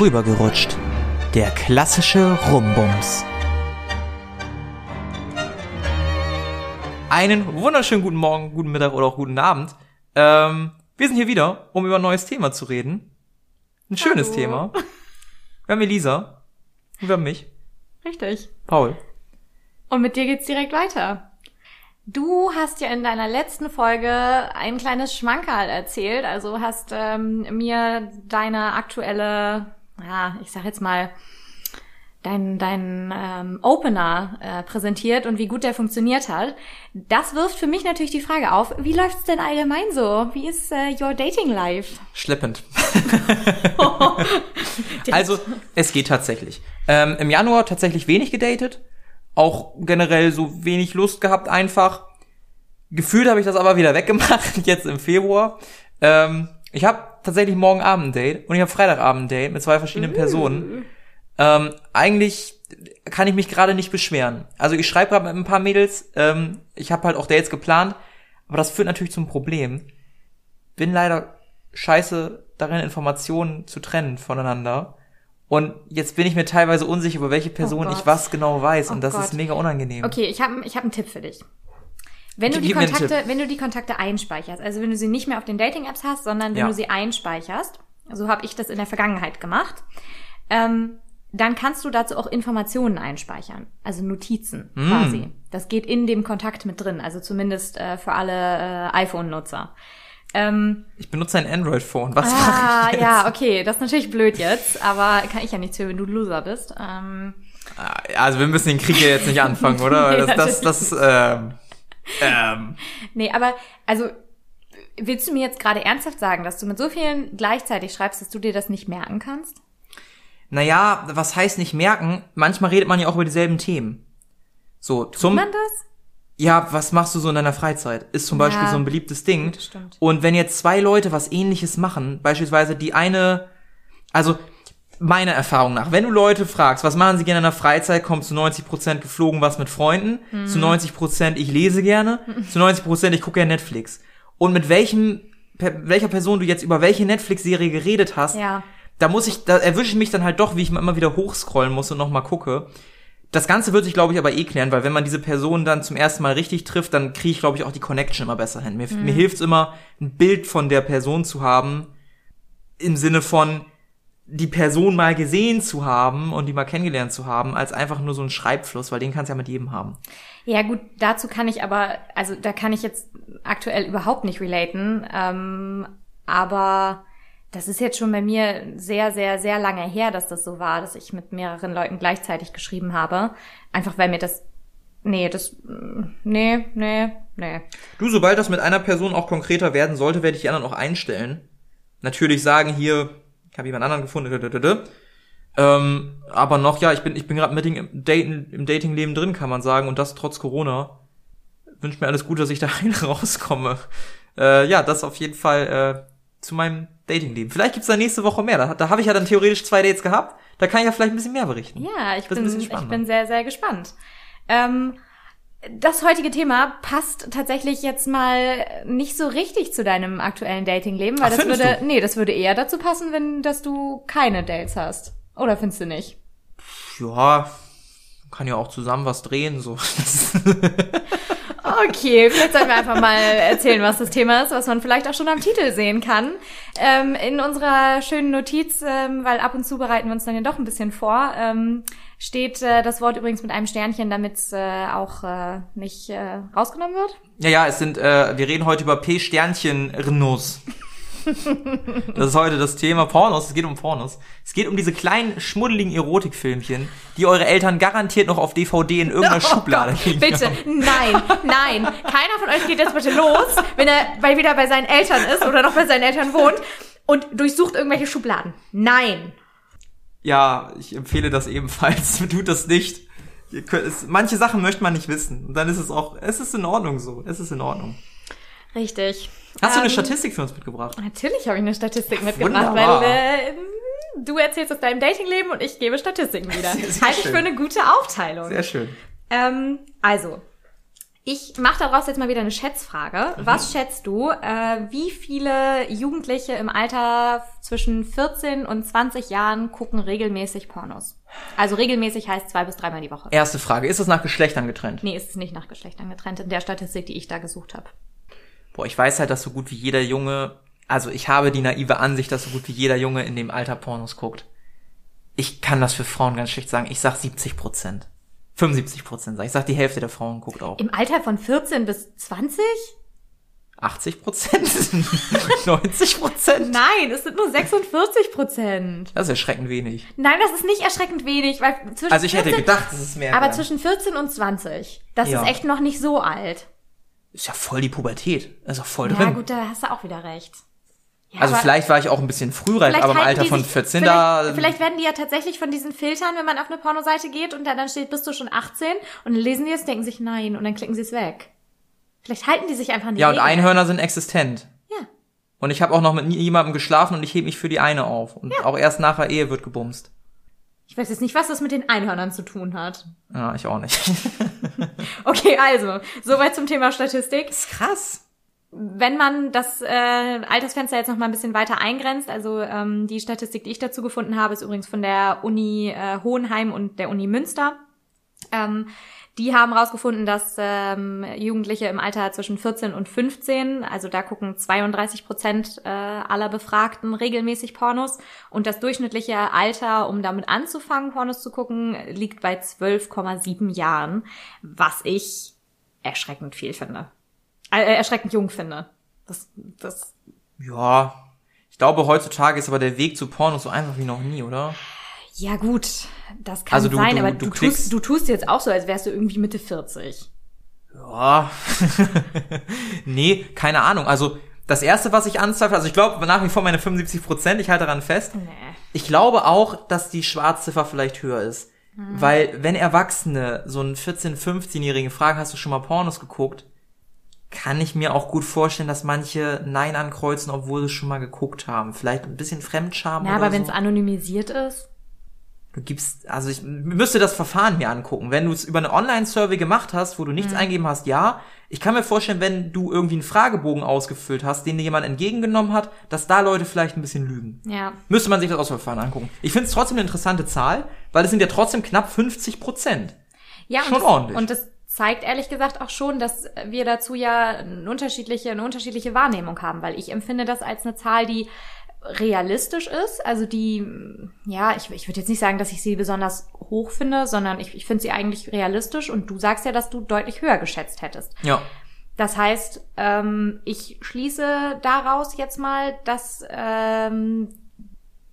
Rübergerutscht. Der klassische Rumbums. Einen wunderschönen guten Morgen, guten Mittag oder auch guten Abend. Ähm, wir sind hier wieder, um über ein neues Thema zu reden. Ein schönes Hallo. Thema. Wir haben Elisa. Und wir haben mich. Richtig. Paul. Und mit dir geht's direkt weiter. Du hast ja in deiner letzten Folge ein kleines Schmankerl erzählt, also hast ähm, mir deine aktuelle, ja, ich sag jetzt mal, dein, dein ähm, Opener äh, präsentiert und wie gut der funktioniert hat. Das wirft für mich natürlich die Frage auf, wie läuft's denn allgemein so? Wie ist äh, your dating life? Schleppend. also, es geht tatsächlich. Ähm, Im Januar tatsächlich wenig gedatet. Auch generell so wenig Lust gehabt einfach. Gefühlt habe ich das aber wieder weggemacht, jetzt im Februar. Ähm, ich habe tatsächlich morgen Abend ein Date und ich habe Freitagabend ein Date mit zwei verschiedenen Personen. Ähm, eigentlich kann ich mich gerade nicht beschweren. Also ich schreibe gerade mit ein paar Mädels. Ähm, ich habe halt auch Dates geplant, aber das führt natürlich zum Problem. Bin leider scheiße darin, Informationen zu trennen voneinander. Und jetzt bin ich mir teilweise unsicher, über welche Person Oh ich was genau weiß. Oh und das Gott. ist mega unangenehm. Okay, ich habe ich hab einen Tipp für dich. Wenn du, die Kontakte, wenn du die Kontakte einspeicherst, also wenn du sie nicht mehr auf den Dating-Apps hast, sondern wenn Ja. du sie einspeicherst, so habe ich das in der Vergangenheit gemacht, ähm, dann kannst du dazu auch Informationen einspeichern, also Notizen Mm. quasi. Das geht in dem Kontakt mit drin, also zumindest äh, für alle äh, iPhone-Nutzer. Ähm, Ich benutze ein Android-Phone. Was ah, mache ich jetzt? ja, okay, das ist natürlich blöd jetzt, aber kann ich ja nichts für, wenn du Loser bist. Ähm, Also wir müssen den Krieg hier jetzt nicht anfangen, oder? Weil Nee, das, das, das, ähm, ähm, Nee, aber also willst du mir jetzt gerade ernsthaft sagen, dass du mit so vielen gleichzeitig schreibst, dass du dir das nicht merken kannst? naja, was heißt nicht merken? Manchmal redet man ja auch über dieselben Themen. So, zum, Man das? ja, was machst du so in deiner Freizeit? Ist zum Beispiel Ja. so ein beliebtes Ding. Stimmt. Und wenn jetzt zwei Leute was ähnliches machen, beispielsweise die eine, also meiner Erfahrung nach, wenn du Leute fragst, was machen sie gerne in der Freizeit, kommt zu 90% geflogen was mit Freunden, Mhm. zu 90% ich lese gerne, zu 90% ich gucke gerne Netflix. Und mit welchem, per, welcher Person du jetzt über welche Netflix-Serie geredet hast, Ja. da muss ich, da erwische ich mich dann halt doch, wie ich immer wieder hochscrollen muss und nochmal gucke. Das Ganze wird sich, glaube ich, aber eh klären, weil wenn man diese Person dann zum ersten Mal richtig trifft, dann kriege ich, glaube ich, auch die Connection immer besser hin. Mir, mir hilft es immer, ein Bild von der Person zu haben, im Sinne von die Person mal gesehen zu haben und die mal kennengelernt zu haben, als einfach nur so ein Schreibfluss, weil den kannst du ja mit jedem haben. Ja gut, dazu kann ich aber, also da kann ich jetzt aktuell überhaupt nicht relaten, ähm, aber das ist jetzt schon bei mir sehr, sehr, sehr lange her, dass das so war, dass ich mit mehreren Leuten gleichzeitig geschrieben habe. Einfach weil mir das, nee, das, mm, nee, nee, nee. Du, sobald das mit einer Person auch konkreter werden sollte, werde ich die anderen auch einstellen. Natürlich sagen hier, ich habe jemand anderen gefunden, ähm, aber noch, ja, ich bin, ich bin gerade im, Daten, im Datingleben drin, kann man sagen, und das trotz Corona. Wünsche mir alles Gute, dass ich da rein rauskomme. Äh, ja, das auf jeden Fall äh, zu meinem Datingleben. Vielleicht gibt's da nächste Woche mehr. Da, da habe ich ja dann theoretisch zwei Dates gehabt. Da kann ich ja vielleicht ein bisschen mehr berichten. Ja, ich Das bin, ich bin sehr, sehr gespannt. Ähm, das heutige Thema passt tatsächlich jetzt mal nicht so richtig zu deinem aktuellen Datingleben, weil Ach, das würde, du? nee, das würde eher dazu passen, wenn, dass du keine Dates hast. Oder findest du nicht? Ja, kann ja auch zusammen was drehen, so. Okay, vielleicht sollten wir einfach mal erzählen, was das Thema ist, was man vielleicht auch schon am Titel sehen kann. Ähm, in unserer schönen Notiz, ähm, weil ab und zu bereiten wir uns dann ja doch ein bisschen vor, ähm, steht äh, das Wort übrigens mit einem Sternchen, damit es äh, auch äh, nicht äh, rausgenommen wird. Ja, ja, es sind, äh, wir reden heute über P-Sternchen-Renos. Das ist heute das Thema Pornos. Es geht um Pornos. Es geht um diese kleinen, schmuddeligen Erotikfilmchen, die eure Eltern garantiert noch auf DVD in irgendeiner Schublade liegen Bitte, haben. nein, nein. Keiner von euch geht jetzt bitte los, wenn er bei, wieder bei seinen Eltern ist oder noch bei seinen Eltern wohnt und durchsucht irgendwelche Schubladen. Nein. Ja, ich empfehle das ebenfalls. Tut das nicht. Könnt, es, manche Sachen möchte man nicht wissen. Und dann ist es auch, es ist in Ordnung so. Es ist in Ordnung. Richtig. Hast du eine Ähm, Statistik für uns mitgebracht? Natürlich habe ich eine Statistik mitgebracht, Wunderbar. weil äh, du erzählst aus deinem Datingleben und ich gebe Statistiken wieder. Halte ich für eine gute Aufteilung. Sehr schön. Ähm, also, Ich mache daraus jetzt mal wieder eine Schätzfrage. Mhm. Was schätzt du, äh, wie viele Jugendliche im Alter zwischen 14 und 20 Jahren gucken regelmäßig Pornos? Also regelmäßig heißt zwei bis dreimal die Woche. Erste Frage, ist es nach Geschlechtern getrennt? Nee, ist es nicht nach Geschlechtern getrennt in der Statistik, die ich da gesucht habe. Boah, ich weiß halt, dass so gut wie jeder Junge, also ich habe die naive Ansicht, dass so gut wie jeder Junge in dem Alter Pornos guckt. Ich kann das für Frauen ganz schlecht sagen. Ich sag 70 Prozent. 75 Prozent sag ich. Ich sag, die Hälfte der Frauen guckt auch. Im Alter von 14 bis 20? 80 Prozent? 90 Prozent? Nein, es sind nur 46 Prozent. Das ist erschreckend wenig. Nein, das ist nicht erschreckend wenig, weil zwischen Also ich hätte 14 gedacht, es ist mehr. aber wären. zwischen 14 und 20, das Ja. ist echt noch nicht so alt. Ist ja voll die Pubertät. Ist voll Ja, drin. gut, da hast du auch wieder recht. Ja, also vielleicht war ich auch ein bisschen frühreif, aber im Alter von sich- 14 vielleicht, da. Vielleicht werden die ja tatsächlich von diesen Filtern, wenn man auf eine Pornoseite geht und da dann steht, bist du schon 18 und dann lesen die es, denken sich nein und dann klicken sie es weg. Vielleicht halten die sich einfach die ja, und Regeln. Einhörner sind existent. Ja. Und ich habe auch noch mit jemandem geschlafen und ich hebe mich für die eine auf. Und auch erst nach der Ehe wird gebumst. Ich weiß jetzt nicht, was das mit den Einhörnern zu tun hat. Ja, ich auch nicht. Okay, also, soweit zum Thema Statistik. ist krass. Wenn man das äh, Altersfenster jetzt noch mal ein bisschen weiter eingrenzt, also ähm, die Statistik, die ich dazu gefunden habe, ist übrigens von der Uni äh, Hohenheim und der Uni Münster. Ähm, die haben herausgefunden, dass ähm, Jugendliche im Alter zwischen 14 und 15, also da gucken 32 Prozent äh, aller Befragten regelmäßig Pornos und das durchschnittliche Alter, um damit anzufangen, Pornos zu gucken, liegt bei 12,7 Jahren, was ich erschreckend viel finde. Äh, erschreckend jung finde. Das, das, Ja. Ich glaube, heutzutage ist aber der Weg zu Porno so einfach wie noch nie, oder? Ja gut, das kann Also du- sein, du- aber du du, tust, du tust jetzt auch so, als wärst du irgendwie Mitte 40. Ja. nee, keine Ahnung. Also, das erste, was ich anzweifle, also ich glaube nach wie vor meine 75 Prozent, ich halte daran fest. Nee. Ich glaube auch, dass die Schwarzziffer vielleicht höher ist. Mhm. Weil, wenn Erwachsene so einen 14-, 15-Jährigen fragen, hast du schon mal Pornos geguckt? Kann ich mir auch gut vorstellen, dass manche Nein ankreuzen, obwohl sie schon mal geguckt haben. Vielleicht ein bisschen Fremdscham oder aber wenn es so. anonymisiert ist. Du gibst, also ich müsste das Verfahren mir angucken. Wenn du es über eine Online-Survey gemacht hast, wo du Mhm. nichts eingeben hast, ja. Ich kann mir vorstellen, wenn du irgendwie einen Fragebogen ausgefüllt hast, den dir jemand entgegengenommen hat, dass da Leute vielleicht ein bisschen lügen. Ja. Müsste man sich das Auswahlverfahren angucken. Ich finde es trotzdem eine interessante Zahl, weil es sind ja trotzdem knapp 50 Prozent. Ja, Schon und das, ordentlich. Und das zeigt ehrlich gesagt auch schon, dass wir dazu ja eine unterschiedliche, eine unterschiedliche Wahrnehmung haben, weil ich empfinde das als eine Zahl, die realistisch ist, also die, ja, ich, ich würde jetzt nicht sagen, dass ich sie besonders hoch finde, sondern ich, ich finde sie eigentlich realistisch und du sagst ja, dass du deutlich höher geschätzt hättest. Ja. Das heißt, ähm, ich schließe daraus jetzt mal, dass ähm,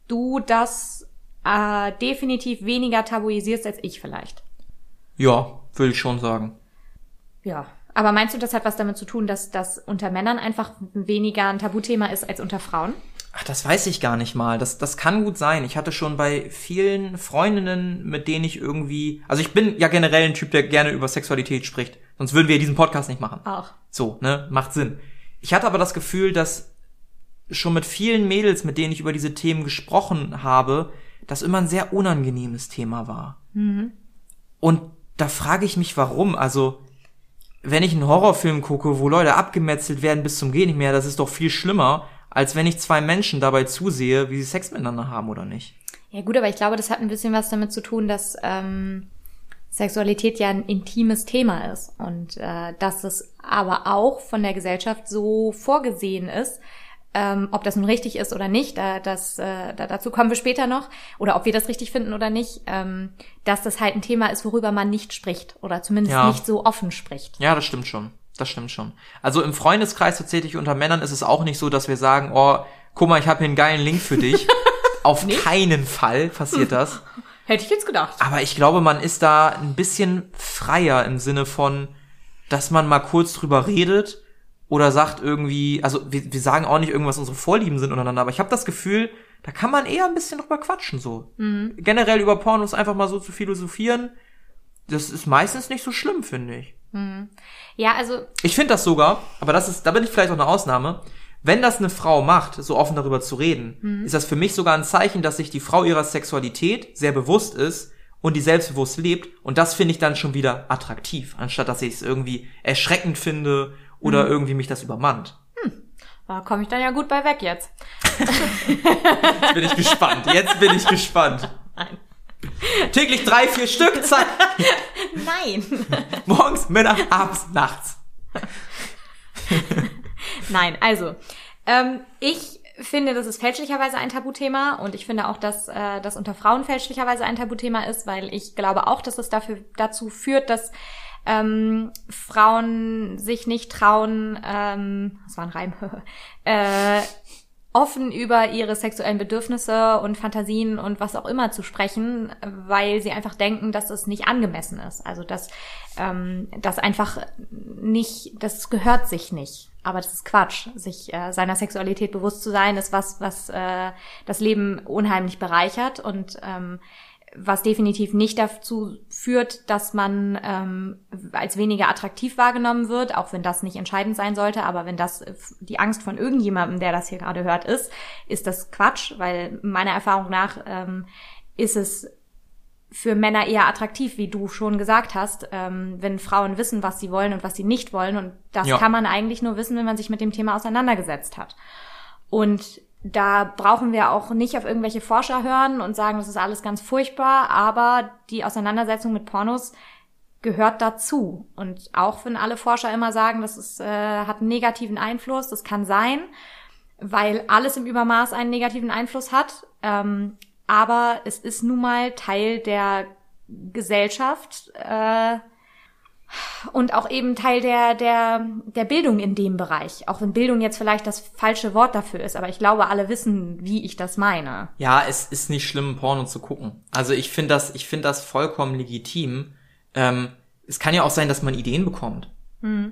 du das äh, definitiv weniger tabuisierst als ich vielleicht. Ja, würde ich schon sagen. Ja. Aber meinst du, das hat was damit zu tun, dass das unter Männern einfach weniger ein Tabuthema ist als unter Frauen? Ach, das weiß ich gar nicht mal. Das, das kann gut sein. Ich hatte schon bei vielen Freundinnen, mit denen ich irgendwie, also ich bin ja generell ein Typ, der gerne über Sexualität spricht. Sonst würden wir diesen Podcast nicht machen. Auch. So, ne? Macht Sinn. Ich hatte aber das Gefühl, dass schon mit vielen Mädels, mit denen ich über diese Themen gesprochen habe, das immer ein sehr unangenehmes Thema war. Und da frage ich mich, warum. Also, wenn ich einen Horrorfilm gucke, wo Leute abgemetzelt werden bis zum Gehen nicht mehr, das ist doch viel schlimmer, als wenn ich zwei Menschen dabei zusehe, wie sie Sex miteinander haben oder nicht. Ja gut, aber ich glaube, das hat ein bisschen was damit zu tun, dass ähm, Sexualität ja ein intimes Thema ist und äh, dass es aber auch von der Gesellschaft so vorgesehen ist, ähm, ob das nun richtig ist oder nicht, da, das, äh, da, dazu kommen wir später noch, oder ob wir das richtig finden oder nicht, ähm, dass das halt ein Thema ist, worüber man nicht spricht oder zumindest Ja. nicht so offen spricht. Ja, das stimmt schon. Das stimmt schon. Also im Freundeskreis tatsächlich unter Männern ist es auch nicht so, dass wir sagen, oh, guck mal, ich habe hier einen geilen Link für dich. Auf keinen Fall passiert das. Hätte ich jetzt gedacht. Aber ich glaube, man ist da ein bisschen freier im Sinne von, dass man mal kurz drüber redet oder sagt irgendwie, also wir, wir sagen auch nicht irgendwas unsere Vorlieben sind untereinander, aber ich habe das Gefühl, da kann man eher ein bisschen drüber quatschen so. Generell über Pornos einfach mal so zu philosophieren, das ist meistens nicht so schlimm, finde ich. Ja, also Ich finde das sogar, aber das ist, da bin ich vielleicht auch eine Ausnahme. Wenn das eine Frau macht, so offen darüber zu reden, ist das für mich sogar ein Zeichen, dass sich die Frau ihrer Sexualität sehr bewusst ist und die selbstbewusst lebt. Und das finde ich dann schon wieder attraktiv, anstatt dass ich es irgendwie erschreckend finde oder Mhm. irgendwie mich das übermannt. Da komme ich dann ja gut bei weg jetzt. Jetzt bin ich gespannt. Jetzt bin ich gespannt. Nein. Täglich drei, vier Stück, zack. Nein. Morgens, Mittag, abends, nachts. Nein, also, ähm, ich finde, das ist fälschlicherweise ein Tabuthema und ich finde auch, dass äh, das unter Frauen fälschlicherweise ein Tabuthema ist, weil ich glaube auch, dass es dafür dazu führt, dass ähm, Frauen sich nicht trauen, ähm, das war ein Reim, äh, offen über ihre sexuellen Bedürfnisse und Fantasien und was auch immer zu sprechen, weil sie einfach denken, dass es nicht angemessen ist. Also dass ähm, das einfach nicht, das gehört sich nicht. Aber das ist Quatsch. Sich äh, seiner Sexualität bewusst zu sein, ist was, was äh, das Leben unheimlich bereichert und ähm, was definitiv nicht dazu führt, dass man ähm, als weniger attraktiv wahrgenommen wird, auch wenn das nicht entscheidend sein sollte, aber wenn das äh, die Angst von irgendjemandem, der das hier gerade hört, ist, ist das Quatsch, weil meiner Erfahrung nach ähm, ist es für Männer eher attraktiv, wie du schon gesagt hast, ähm, wenn Frauen wissen, was sie wollen und was sie nicht wollen. Und das Ja. kann man eigentlich nur wissen, wenn man sich mit dem Thema auseinandergesetzt hat. Und da brauchen wir auch nicht auf irgendwelche Forscher hören und sagen, das ist alles ganz furchtbar, aber die Auseinandersetzung mit Pornos gehört dazu. Und auch wenn alle Forscher immer sagen, das ist, äh, hat einen negativen Einfluss, das kann sein, weil alles im Übermaß einen negativen Einfluss hat. Ähm, aber es ist nun mal Teil der Gesellschaft äh, und auch eben Teil der, der, der Bildung in dem Bereich. Auch wenn Bildung jetzt vielleicht das falsche Wort dafür ist, aber ich glaube, alle wissen, wie ich das meine. Ja, es ist nicht schlimm, Porno zu gucken. Also ich finde das, ich finde das vollkommen legitim. Ähm, es kann ja auch sein, dass man Ideen bekommt.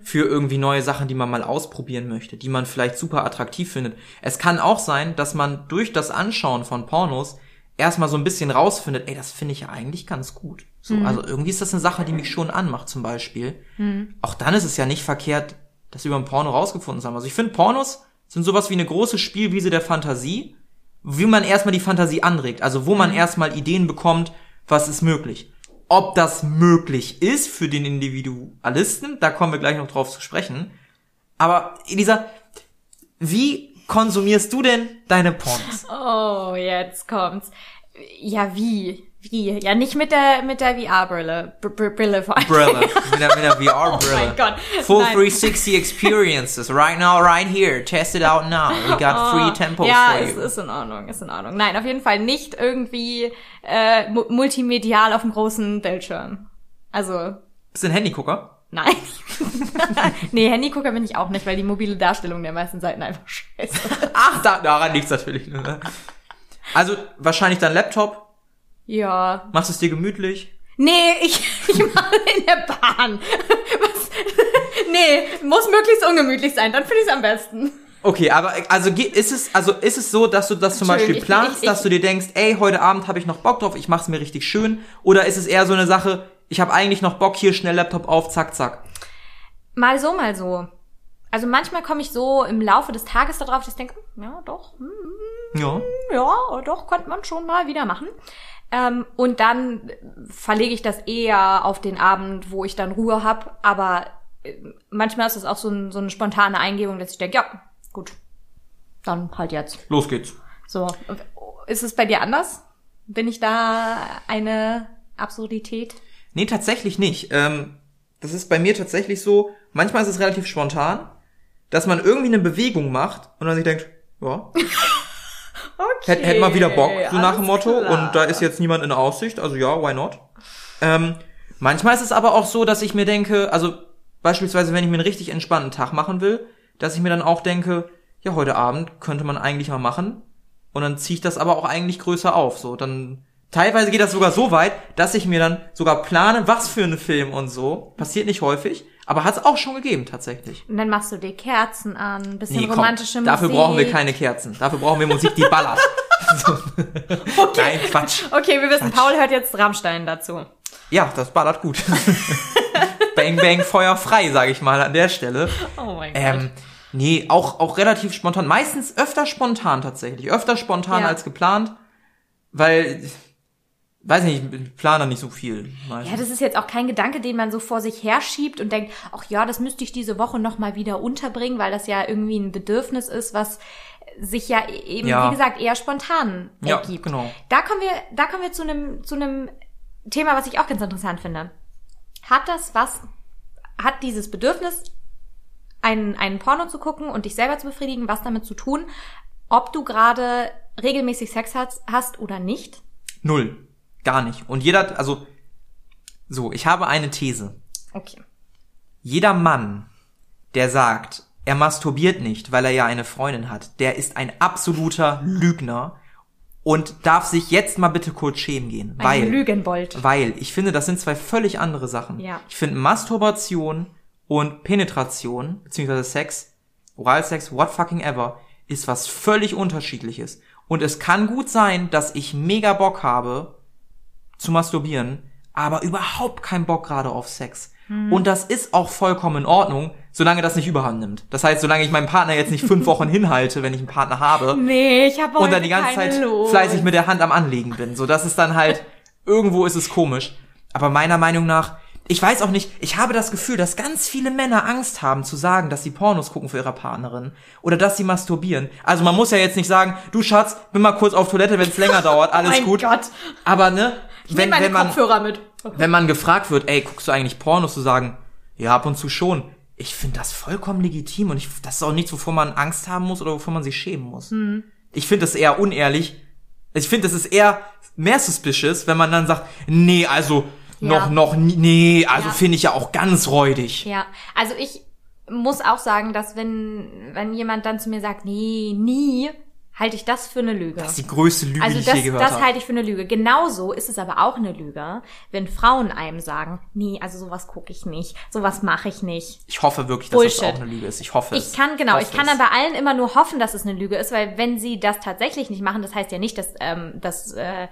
Für irgendwie neue Sachen, die man mal ausprobieren möchte, die man vielleicht super attraktiv findet. Es kann auch sein, dass man durch das Anschauen von Pornos erstmal so ein bisschen rausfindet, ey, das finde ich ja eigentlich ganz gut. So, also irgendwie ist das eine Sache, die mich schon anmacht, zum Beispiel. Auch dann ist es ja nicht verkehrt, das über ein Porno rausgefunden haben. Also ich finde, Pornos sind sowas wie eine große Spielwiese der Fantasie, wie man erstmal die Fantasie anregt. Also wo man erstmal Ideen bekommt, was ist möglich. Ob das möglich ist für den Individualisten, da kommen wir gleich noch drauf zu sprechen. Aber Elisa, wie konsumierst du denn deine Pornos? Oh, jetzt kommt's. Ja, wie? Wie? Ja, nicht mit der, mit der VR-Brille. Br Br Brille vor allem. Brille, mit der, mit der VR-Brille. Oh mein Gott. Full Nein. 360 experiences, right now, right here. Test it out now. We got free tempos Oh, ja, for ist, you. ist in Ordnung, ist in Ordnung. Nein, auf jeden Fall nicht irgendwie äh, mu multimedial auf dem großen Bildschirm. Also, Bist du ein Handygucker? nein. nee, Handygucker bin ich auch nicht, weil die mobile Darstellung der meisten Seiten einfach scheiße. Ach, da, daran liegt's natürlich. Ne? Also wahrscheinlich dein Laptop. Ja. Machst es dir gemütlich? Nee, ich, ich mache in der Bahn. Was? Nee, muss möglichst ungemütlich sein, dann finde ich es am besten. Okay, aber also ist es also ist es so, dass du das zum Beispiel Entschuldigung, ich- planst, ich- dass du dir denkst, ey, heute Abend habe ich noch Bock drauf, ich mach's mir richtig schön, oder ist es eher so eine Sache, ich habe eigentlich noch Bock hier schnell Laptop auf, zack zack. Mal so, mal so. Also manchmal komme ich so im Laufe des Tages darauf, dass ich denke, hm, ja, doch, hm, Ja. ja, doch, könnte man schon mal wieder machen. Ähm, und dann verlege ich das eher auf den Abend, wo ich dann Ruhe hab. Aber äh, manchmal ist es auch so, ein, so eine spontane Eingebung, dass ich denke, ja, gut, dann halt jetzt. Los geht's. So, ist es bei dir anders? Bin ich da eine Absurdität? Nee, tatsächlich nicht. Ähm, das ist bei mir tatsächlich so, manchmal ist es relativ spontan, dass man irgendwie eine Bewegung macht und dann sich denkt, ja, Okay. hätte hätt mal wieder Bock, so nach dem Motto. klar. Und da ist jetzt niemand in Aussicht, also ja, why not? Ähm, manchmal ist es aber auch so, dass ich mir denke, also beispielsweise, wenn ich mir einen richtig entspannten Tag machen will, dass ich mir dann auch denke, ja, heute Abend könnte man eigentlich mal machen. Und dann ziehe ich das aber auch eigentlich größer auf. So, dann teilweise geht das sogar so weit, dass ich mir dann sogar plane, was für einen Film und so. Passiert nicht häufig, aber hat es auch schon gegeben tatsächlich. Und dann machst du dir Kerzen an, ein bisschen Nee, komm, romantische Musik. dafür brauchen wir keine Kerzen. Dafür brauchen wir Musik, die ballert. so. Nein, Quatsch. Okay, wir wissen, Paul hört jetzt Rammstein dazu. Ja, das ballert gut. bang, bang, Feuer frei, sage ich mal an der Stelle. Oh mein Gott. Ähm, nee, auch, auch relativ spontan. Meistens öfter spontan tatsächlich. Öfter spontan Ja. als geplant. Weil weiß nicht, ich plane da nicht so viel. meistens. Ja, das ist jetzt auch kein Gedanke, den man so vor sich herschiebt und denkt, ach ja, das müsste ich diese Woche noch mal wieder unterbringen, weil das ja irgendwie ein Bedürfnis ist, was sich ja eben, Ja. wie gesagt, eher spontan Ja, ergibt. genau. Da kommen wir, da kommen wir zu einem, zu einem Thema, was ich auch ganz interessant finde. Hat das was, hat dieses Bedürfnis, einen, einen Porno zu gucken und dich selber zu befriedigen, was damit zu tun, ob du gerade regelmäßig Sex hast, hast oder nicht? Null. Gar nicht. Und jeder, also, so, ich habe eine These. Okay. Jeder Mann, der sagt, er masturbiert nicht, weil er ja eine Freundin hat, der ist ein absoluter Lügner und darf sich jetzt mal bitte kurz schämen gehen. Ein weil, Lügenbold. weil ich finde, das sind zwei völlig andere Sachen. Ja. Ich finde Masturbation und Penetration, beziehungsweise Sex, Oralsex, what fucking ever, ist was völlig unterschiedliches. Und es kann gut sein, dass ich mega Bock habe zu masturbieren, aber überhaupt keinen Bock gerade auf Sex. Und das ist auch vollkommen in Ordnung, solange das nicht überhand nimmt. Das heißt, solange ich meinen Partner jetzt nicht fünf Wochen hinhalte, wenn ich einen Partner habe, Nee, ich habe und dann die ganze Zeit Lust. fleißig mit der Hand am Anlegen bin. So, das ist dann halt, irgendwo ist es komisch. Aber meiner Meinung nach, ich weiß auch nicht, ich habe das Gefühl, dass ganz viele Männer Angst haben zu sagen, dass sie Pornos gucken für ihre Partnerin oder dass sie masturbieren. Also man muss ja jetzt nicht sagen, du Schatz, bin mal kurz auf Toilette, wenn es länger dauert, alles mein gut. Gott. Aber ne, Ich wenn, meine wenn man Kopfhörer mit. wenn man gefragt wird, ey, guckst du eigentlich Pornos, zu sagen, ja, ab und zu schon. Ich finde das vollkommen legitim und ich, das ist auch nichts, wovor man Angst haben muss oder wovor man sich schämen muss. Ich finde das eher unehrlich. Ich finde, das ist eher mehr suspicious, wenn man dann sagt, nee, also Ja. noch, noch, nee, also Ja. finde ich ja auch ganz räudig. Ja, also ich muss auch sagen, dass wenn, wenn jemand dann zu mir sagt, nee, nie, halte ich das für eine Lüge. Das ist die größte Lüge, also die ich das, je gehört das habe. halte ich für eine Lüge. Genauso ist es aber auch eine Lüge, wenn Frauen einem sagen, nee, also sowas gucke ich nicht, sowas mache ich nicht. Ich hoffe wirklich, dass Bullshit. das auch eine Lüge ist. Ich hoffe es. Ich kann, genau, ich Hoffe kann dann bei allen immer nur hoffen, dass es eine Lüge ist, weil wenn sie das tatsächlich nicht machen, das heißt ja nicht, dass, ähm, dass äh,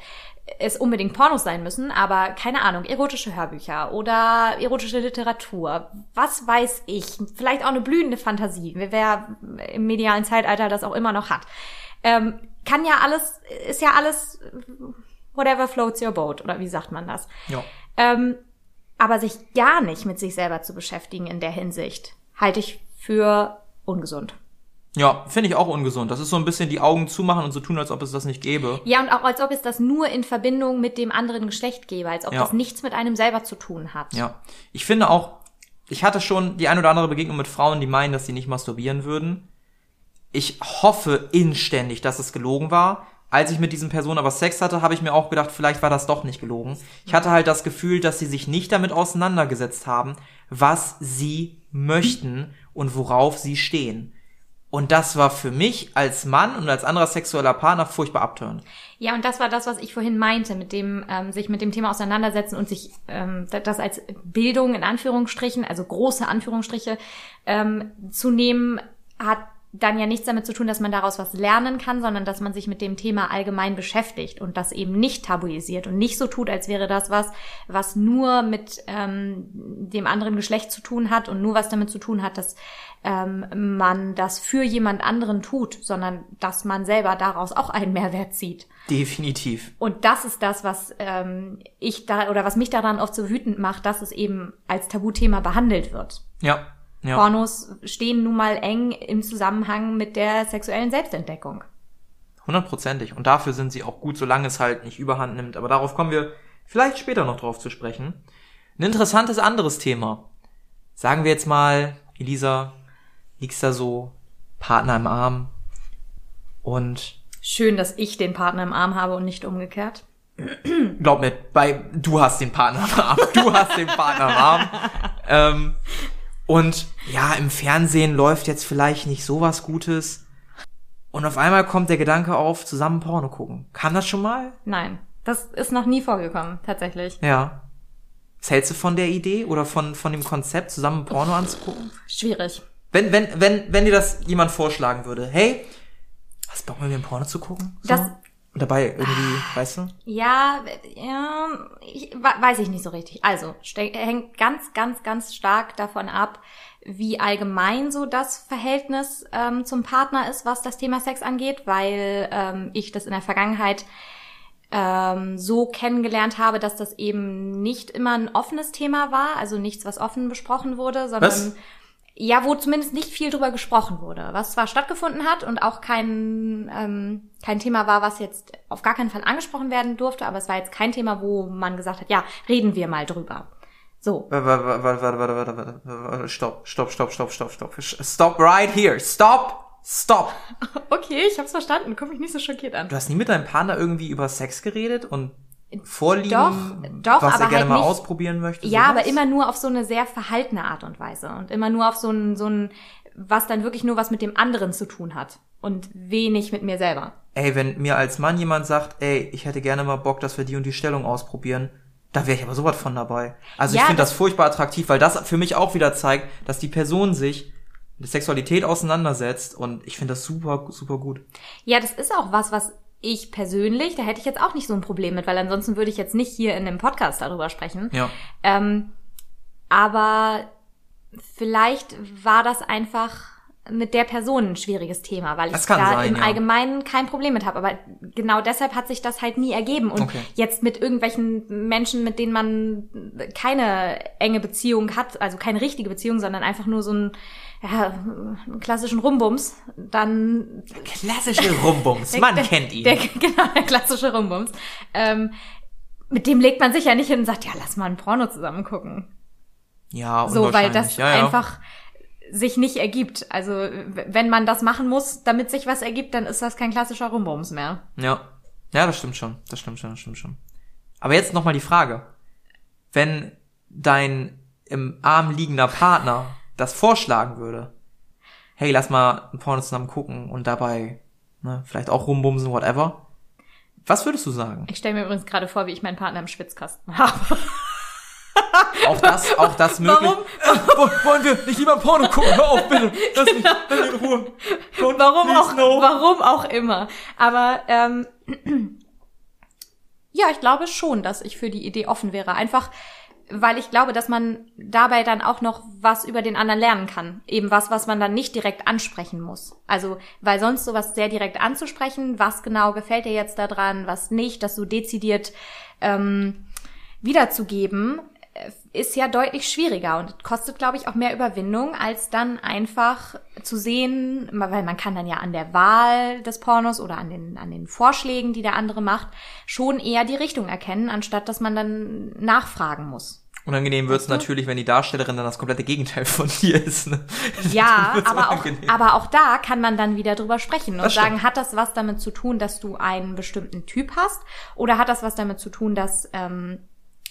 es unbedingt Pornos sein müssen, aber keine Ahnung, erotische Hörbücher oder erotische Literatur, was weiß ich, vielleicht auch eine blühende Fantasie, wer im medialen Zeitalter das auch immer noch hat. Ähm, kann ja alles, ist ja alles whatever floats your boat, oder wie sagt man das? Ja. Ähm, aber sich gar nicht mit sich selber zu beschäftigen in der Hinsicht, halte ich für ungesund. Ja, finde ich auch ungesund. Das ist so ein bisschen die Augen zumachen und so tun, als ob es das nicht gäbe. Ja, und auch als ob es das nur in Verbindung mit dem anderen Geschlecht gäbe, als ob Ja. das nichts mit einem selber zu tun hat. Ja. Ich finde auch, ich hatte schon die ein oder andere Begegnung mit Frauen, die meinen, dass sie nicht masturbieren würden. Ich hoffe inständig, dass es gelogen war. Als ich mit diesen Personen aber Sex hatte, habe ich mir auch gedacht, vielleicht war das doch nicht gelogen. Ich hatte halt das Gefühl, dass sie sich nicht damit auseinandergesetzt haben, was sie möchten und worauf sie stehen. Und das war für mich als Mann und als anderer sexueller Partner furchtbar abtörend. Ja, und das war das, was ich vorhin meinte, mit dem ähm, sich mit dem Thema auseinandersetzen und sich ähm, das als Bildung in Anführungsstrichen, also große Anführungsstriche, ähm, zu nehmen, hat dann ja nichts damit zu tun, dass man daraus was lernen kann, sondern dass man sich mit dem Thema allgemein beschäftigt und das eben nicht tabuisiert und nicht so tut, als wäre das was, was nur mit ähm, dem anderen Geschlecht zu tun hat und nur was damit zu tun hat, dass ähm, man das für jemand anderen tut, sondern dass man selber daraus auch einen Mehrwert zieht. Definitiv. Und das ist das, was ähm, ich da oder was mich daran oft so wütend macht, dass es eben als Tabuthema behandelt wird. Ja. Ja. Pornos stehen nun mal eng im Zusammenhang mit der sexuellen Selbstentdeckung. Hundertprozentig. Und dafür sind sie auch gut, solange es halt nicht überhand nimmt. Aber darauf kommen wir vielleicht später noch drauf zu sprechen. Ein interessantes anderes Thema. Sagen wir jetzt mal, Elisa, liegst da so, Partner im Arm und Schön, dass ich den Partner im Arm habe und nicht umgekehrt. glaub mir, bei du hast den Partner im Arm, du hast den Partner im Arm. Ähm, und ja, im Fernsehen läuft jetzt vielleicht nicht sowas Gutes. Und auf einmal kommt der Gedanke auf, zusammen Porno gucken. Kam das schon mal? Nein, das ist noch nie vorgekommen, tatsächlich. Ja. Was hältst du von der Idee oder von, von dem Konzept, zusammen Porno anzugucken? Schwierig. Wenn, wenn, wenn, wenn dir das jemand vorschlagen würde, hey, hast du Bock mit mir ein Porno zu gucken? So? Das- Und dabei irgendwie, weißt du? Ja, ja ich, we- weiß ich nicht so richtig. Also, hängt ganz, ganz, ganz stark davon ab, wie allgemein so das Verhältnis ähm, zum Partner ist, was das Thema Sex angeht, weil ähm, ich das in der Vergangenheit ähm, so kennengelernt habe, dass das eben nicht immer ein offenes Thema war, also nichts, was offen besprochen wurde, sondern Was? Ja, wo zumindest nicht viel drüber gesprochen wurde, was zwar stattgefunden hat und auch kein ähm, kein Thema war, was jetzt auf gar keinen Fall angesprochen werden durfte, aber es war jetzt kein Thema, wo man gesagt hat, ja, reden wir mal drüber. So. Warte, warte, warte, warte, warte, warte, stopp, stopp, stopp, stopp, stopp, stopp. Stop right here. Stop. Stop. Okay, ich hab's verstanden. Guck mich nicht so schockiert an. Du hast nie mit deinem Partner irgendwie über Sex geredet und Vorlieben, Doch, doch, was aber er gerne halt mal nicht- ausprobieren möchte? Ja, sowas? aber immer nur auf so eine sehr verhaltene Art und Weise und immer nur auf so ein, so ein, was dann wirklich nur was mit dem anderen zu tun hat und wenig mit mir selber. Ey, wenn mir als Mann jemand sagt, ey, ich hätte gerne mal Bock, dass wir die und die Stellung ausprobieren, da wäre ich aber sowas von dabei. Also ich Ja, finde das das- furchtbar attraktiv, weil das für mich auch wieder zeigt, dass die Person sich mit Sexualität auseinandersetzt und ich finde das super, super gut. Ja, das ist auch was, was ich persönlich, da hätte ich jetzt auch nicht so ein Problem mit, weil ansonsten würde ich jetzt nicht hier in dem Podcast darüber sprechen. Ja. Ähm, aber vielleicht war das einfach mit der Person ein schwieriges Thema, weil ich da sein, im ja. Allgemeinen kein Problem mit habe. Aber genau deshalb hat sich das halt nie ergeben. Und Okay. jetzt mit irgendwelchen Menschen, mit denen man keine enge Beziehung hat, also keine richtige Beziehung, sondern einfach nur so einen, ja, einen klassischen Rumbums, dann Klassische Rumbums, man der, kennt ihn. Der, genau, der klassische Rumbums. Ähm, mit dem legt man sich ja nicht hin und sagt, ja, lass mal ein Porno zusammen gucken. ja, So, weil das ja, ja. einfach sich nicht ergibt. Also, wenn man das machen muss, damit sich was ergibt, dann ist das kein klassischer Rumbums mehr. Ja. Ja, das stimmt schon. Das stimmt schon, das stimmt schon. Aber jetzt nochmal die Frage. Wenn dein im Arm liegender Partner das vorschlagen würde, hey, lass mal ein Porno zusammen gucken und dabei, ne, vielleicht auch rumbumsen, whatever. Was würdest du sagen? Ich stelle mir übrigens gerade vor, wie ich meinen Partner im Schwitzkasten habe. Auch das, auch das möglich. Warum? Wollen- wir nicht lieber Porno gucken? Hör auf, bitte. Lass mich, lass mich in Ruhe. Don't Warum auch, no. warum auch immer. Aber ähm, ja, ich glaube schon, dass ich für die Idee offen wäre. Einfach, weil ich glaube, dass man dabei dann auch noch was über den anderen lernen kann. Eben was, was man dann nicht direkt ansprechen muss. Also, weil sonst sowas sehr direkt anzusprechen, was genau gefällt dir jetzt daran, was nicht, das so dezidiert ähm, wiederzugeben, ist ja deutlich schwieriger und kostet, glaube ich, auch mehr Überwindung, als dann einfach zu sehen, weil man kann dann ja an der Wahl des Pornos oder an den, an den Vorschlägen, die der andere macht, schon eher die Richtung erkennen, anstatt dass man dann nachfragen muss. Unangenehm wird's natürlich, wenn die Darstellerin dann das komplette Gegenteil von dir ist. Ne? Ja, aber auch, aber auch da kann man dann wieder drüber sprechen und sagen, hat das was damit zu tun, dass du einen bestimmten Typ hast? Oder hat das was damit zu tun, dass ähm,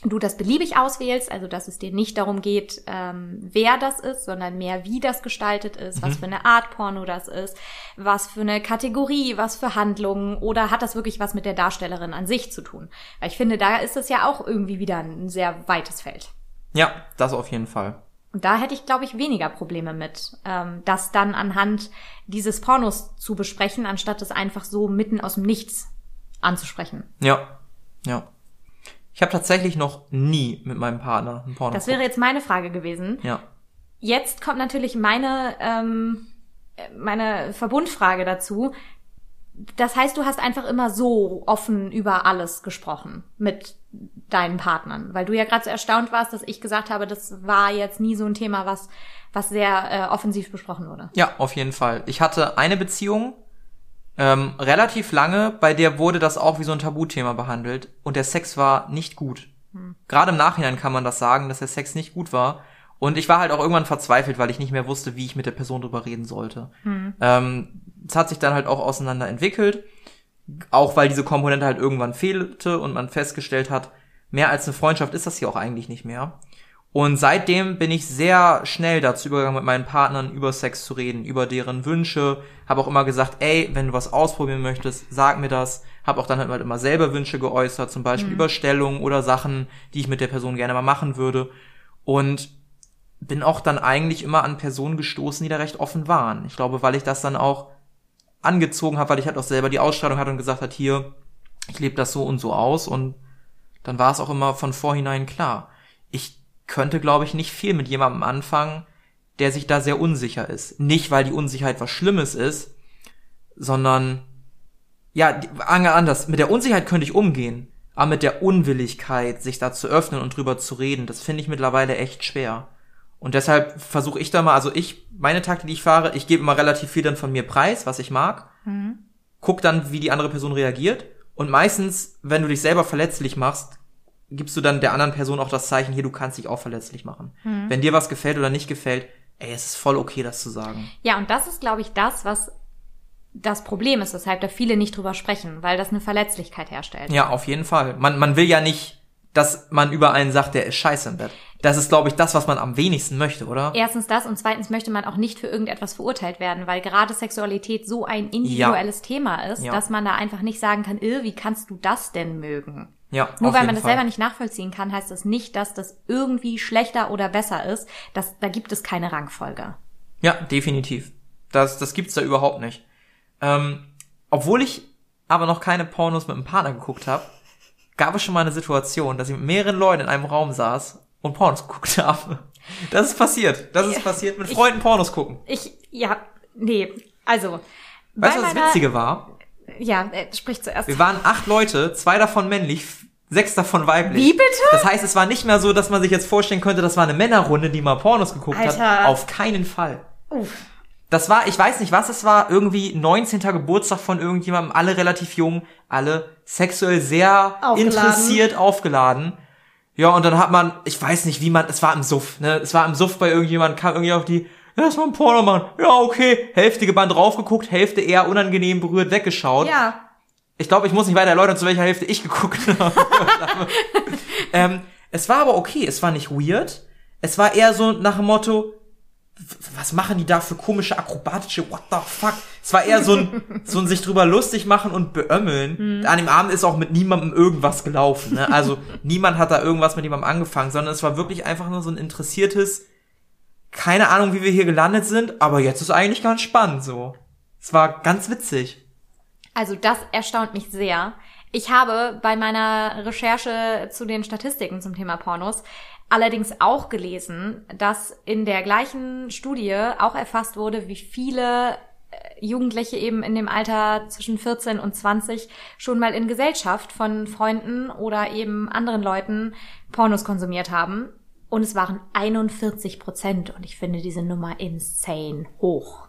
du das beliebig auswählst, also dass es dir nicht darum geht, ähm, wer das ist, sondern mehr, wie das gestaltet ist, Mhm. was für eine Art Porno das ist, was für eine Kategorie, was für Handlungen oder hat das wirklich was mit der Darstellerin an sich zu tun? Weil ich finde, da ist es ja auch irgendwie wieder ein sehr weites Feld. Ja, das auf jeden Fall. Und da hätte ich, glaube ich, weniger Probleme mit, ähm, das dann anhand dieses Pornos zu besprechen, anstatt es einfach so mitten aus dem Nichts anzusprechen. Ja, ja. Ich habe tatsächlich noch nie mit meinem Partner ein Porno Das wäre jetzt meine Frage gewesen. Ja. Jetzt kommt natürlich meine, ähm, meine Verbundfrage dazu. Das heißt, du hast einfach immer so offen über alles gesprochen mit deinen Partnern, weil du ja gerade so erstaunt warst, dass ich gesagt habe, das war jetzt nie so ein Thema, was, was sehr äh, offensiv besprochen wurde. Ja, auf jeden Fall. Ich hatte eine Beziehung, ähm, relativ lange, bei der wurde das auch wie so ein Tabuthema behandelt und der Sex war nicht gut. Gerade im Nachhinein kann man das sagen, dass der Sex nicht gut war. Und ich war halt auch irgendwann verzweifelt, weil ich nicht mehr wusste, wie ich mit der Person drüber reden sollte. Ähm, es hat sich dann halt auch auseinander entwickelt, auch weil diese Komponente halt irgendwann fehlte und man festgestellt hat, mehr als eine Freundschaft ist das hier auch eigentlich nicht mehr. Und seitdem bin ich sehr schnell dazu übergegangen, mit meinen Partnern über Sex zu reden, über deren Wünsche. Habe auch immer gesagt, ey, wenn du was ausprobieren möchtest, sag mir das. Habe auch dann halt immer selber Wünsche geäußert, zum Beispiel über Stellungen oder Sachen, die ich mit der Person gerne mal machen würde. Und bin auch dann eigentlich immer an Personen gestoßen, die da recht offen waren. Ich glaube, weil ich das dann auch angezogen habe, weil ich halt auch selber die Ausstrahlung hatte und gesagt hat, hier, ich lebe das so und so aus und dann war es auch immer von vorhinein klar. Könnte, glaube ich, nicht viel mit jemandem anfangen, der sich da sehr unsicher ist. Nicht, weil die Unsicherheit was Schlimmes ist, sondern ja, anders, mit der Unsicherheit könnte ich umgehen, aber mit der Unwilligkeit, sich da zu öffnen und drüber zu reden, das finde ich mittlerweile echt schwer. Und deshalb versuche ich da mal, also ich, meine Taktik, die ich fahre, ich gebe immer relativ viel dann von mir preis, was ich mag, guck dann, wie die andere Person reagiert und meistens, wenn du dich selber verletzlich machst, gibst du dann der anderen Person auch das Zeichen, hier, du kannst dich auch verletzlich machen. Wenn dir was gefällt oder nicht gefällt, ey, es ist voll okay, das zu sagen. Ja, und das ist, glaube ich, das, was das Problem ist, weshalb da viele nicht drüber sprechen, weil das eine Verletzlichkeit herstellt. Ja, auf jeden Fall. Man, man will ja nicht, dass man über einen sagt, der ist scheiße im Bett. Das ist, glaube ich, das, was man am wenigsten möchte, oder? Erstens das und zweitens möchte man auch nicht für irgendetwas verurteilt werden, weil gerade Sexualität so ein individuelles Thema ist, Ja. dass man da einfach nicht sagen kann, "Irr, wie kannst du das denn mögen? Ja, Nur weil man das Fall. selber nicht nachvollziehen kann, heißt das nicht, dass das irgendwie schlechter oder besser ist. Das, da gibt es keine Rangfolge. Ja, definitiv. Das, das gibt's da überhaupt nicht. Ähm, obwohl ich aber noch keine Pornos mit einem Partner geguckt habe, gab es schon mal eine Situation, dass ich mit mehreren Leuten in einem Raum saß und Pornos geguckt habe. Das ist passiert. Das ist passiert mit Freunden Pornos gucken. Ich, ja, nee, also. Weißt du, was das Witzige war? Ja, äh, sprich zuerst. Wir waren acht Leute, zwei davon männlich, sechs davon weiblich. Wie bitte? Das heißt, es war nicht mehr so, dass man sich jetzt vorstellen könnte, das war eine Männerrunde, die mal Pornos geguckt hat. Alter. Auf keinen Fall. Uff. Das war, ich weiß nicht, was es war, irgendwie 19. Geburtstag von irgendjemandem, alle relativ jung, alle sexuell sehr Aufgeladen. interessiert aufgeladen. Ja, und dann hat man, ich weiß nicht, wie man, es war im Suff, ne? Es war im Suff bei irgendjemandem, kam irgendwie auf die, lass mal ein Porno machen. Ja, okay. Hälfte gebannt draufgeguckt, Hälfte eher unangenehm berührt weggeschaut. Ja, Ich glaube, ich muss nicht weiter erläutern, zu welcher Hälfte ich geguckt habe. ähm, es war aber okay, es war nicht weird. Es war eher so nach dem Motto, was machen die da für komische akrobatische, what the fuck? Es war eher so ein, so ein sich drüber lustig machen und beömmeln. An dem Abend ist auch mit niemandem irgendwas gelaufen. Ne? Also niemand hat da irgendwas mit jemandem angefangen, sondern es war wirklich einfach nur so ein interessiertes, keine Ahnung, wie wir hier gelandet sind, aber jetzt ist eigentlich ganz spannend so. Es war ganz witzig. also das erstaunt mich sehr. Ich habe bei meiner Recherche zu den Statistiken zum Thema Pornos allerdings auch gelesen, dass in der gleichen Studie auch erfasst wurde, wie viele äh, Jugendliche eben in dem Alter zwischen 14 und 20 schon mal in Gesellschaft von Freunden oder eben anderen Leuten Pornos konsumiert haben. Und es waren 41 Prozent. Und ich finde diese Nummer insane hoch.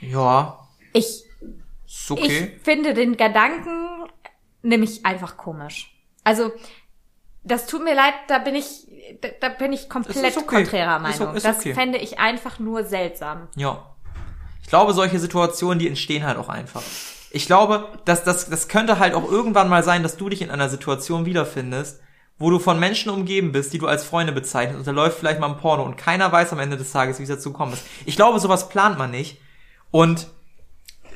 Ja, Ich ist okay. ich finde den Gedanken nämlich einfach komisch. Also, das tut mir leid, da bin ich, da, da bin ich komplett ist okay. konträrer Ist Meinung. ist das okay. fände ich einfach nur seltsam. Ja. Ich glaube, solche Situationen, die entstehen halt auch einfach. Ich glaube, dass das, das könnte halt auch irgendwann mal sein, dass du dich in einer Situation wiederfindest, wo du von Menschen umgeben bist, die du als Freunde bezeichnest und da läuft vielleicht mal ein Porno und keiner weiß am Ende des Tages, wie es dazu gekommen ist. Ich glaube, sowas plant man nicht. Und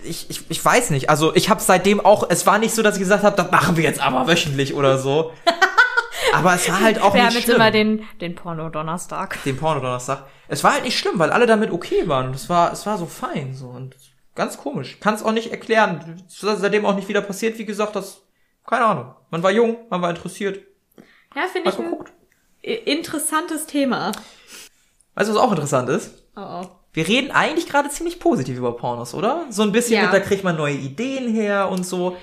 ich, ich, ich weiß nicht, also ich habe seitdem auch, es war nicht so, dass ich gesagt habe, das machen wir jetzt aber wöchentlich oder so. aber es war halt auch Wir haben nicht jetzt schlimm. immer den, den Porno-Donnerstag. den Porno-Donnerstag. Es war halt nicht schlimm, weil alle damit okay waren. Und es war, es war so fein, so. Und ganz komisch. Kann es auch nicht erklären. Es ist seitdem auch nicht wieder passiert. Wie gesagt, das, keine Ahnung. Man war jung, man war interessiert. Ja, finde ich ein geguckt. interessantes Thema. Weißt du, was auch interessant ist? Oh, oh. Wir reden eigentlich gerade ziemlich positiv über Pornos, oder? So ein bisschen Ja. mit, da kriegt man neue Ideen her und so.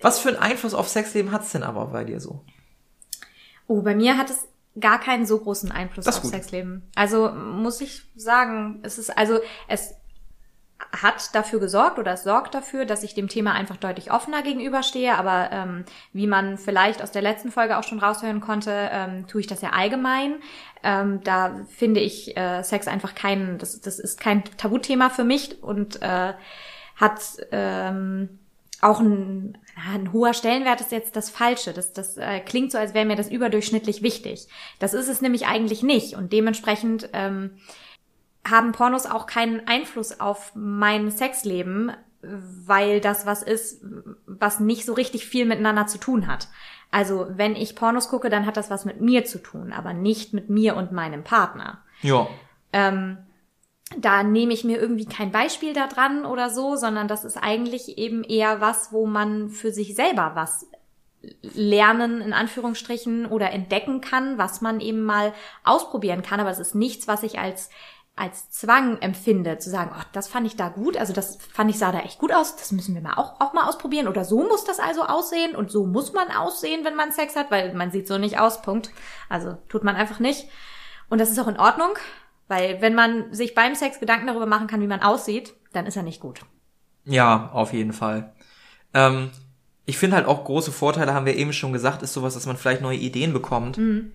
Was für einen Einfluss auf Sexleben hat's denn aber bei dir so? Oh, bei mir hat es gar keinen so großen Einfluss auf gut. Sexleben. Also muss ich sagen, es ist also es hat dafür gesorgt oder es sorgt dafür, dass ich dem Thema einfach deutlich offener gegenüberstehe. Aber ähm, wie man vielleicht aus der letzten Folge auch schon raushören konnte, ähm, tue ich das ja allgemein. Ähm, da finde ich äh, Sex einfach kein, das, das ist kein Tabuthema für mich und äh, hat ähm, auch ein, ein hoher Stellenwert ist jetzt das Falsche. Das, das äh, klingt so, als wäre mir das überdurchschnittlich wichtig. Das ist es nämlich eigentlich nicht. Und dementsprechend ähm, haben Pornos auch keinen Einfluss auf mein Sexleben, weil das was ist, was nicht so richtig viel miteinander zu tun hat. Also wenn ich Pornos gucke, dann hat das was mit mir zu tun, aber nicht mit mir und meinem Partner. Ja. Ähm, da nehme ich mir irgendwie kein Beispiel da dran oder so, sondern das ist eigentlich eben eher was, wo man für sich selber was lernen, in Anführungsstrichen, oder entdecken kann, was man eben mal ausprobieren kann. Aber es ist nichts, was ich als als Zwang empfinde, zu sagen, ach, das fand ich da gut, also das fand ich sah da echt gut aus, das müssen wir mal auch, auch mal ausprobieren oder so muss das also aussehen und so muss man aussehen, wenn man Sex hat, weil man sieht so nicht aus, Punkt. Also tut man einfach nicht. Und das ist auch in Ordnung, weil wenn man sich beim Sex Gedanken darüber machen kann, wie man aussieht, dann ist er nicht gut. Ja, auf jeden Fall. Ähm, ich finde halt auch große Vorteile, haben wir eben schon gesagt, ist sowas, dass man vielleicht neue Ideen bekommt. Mhm.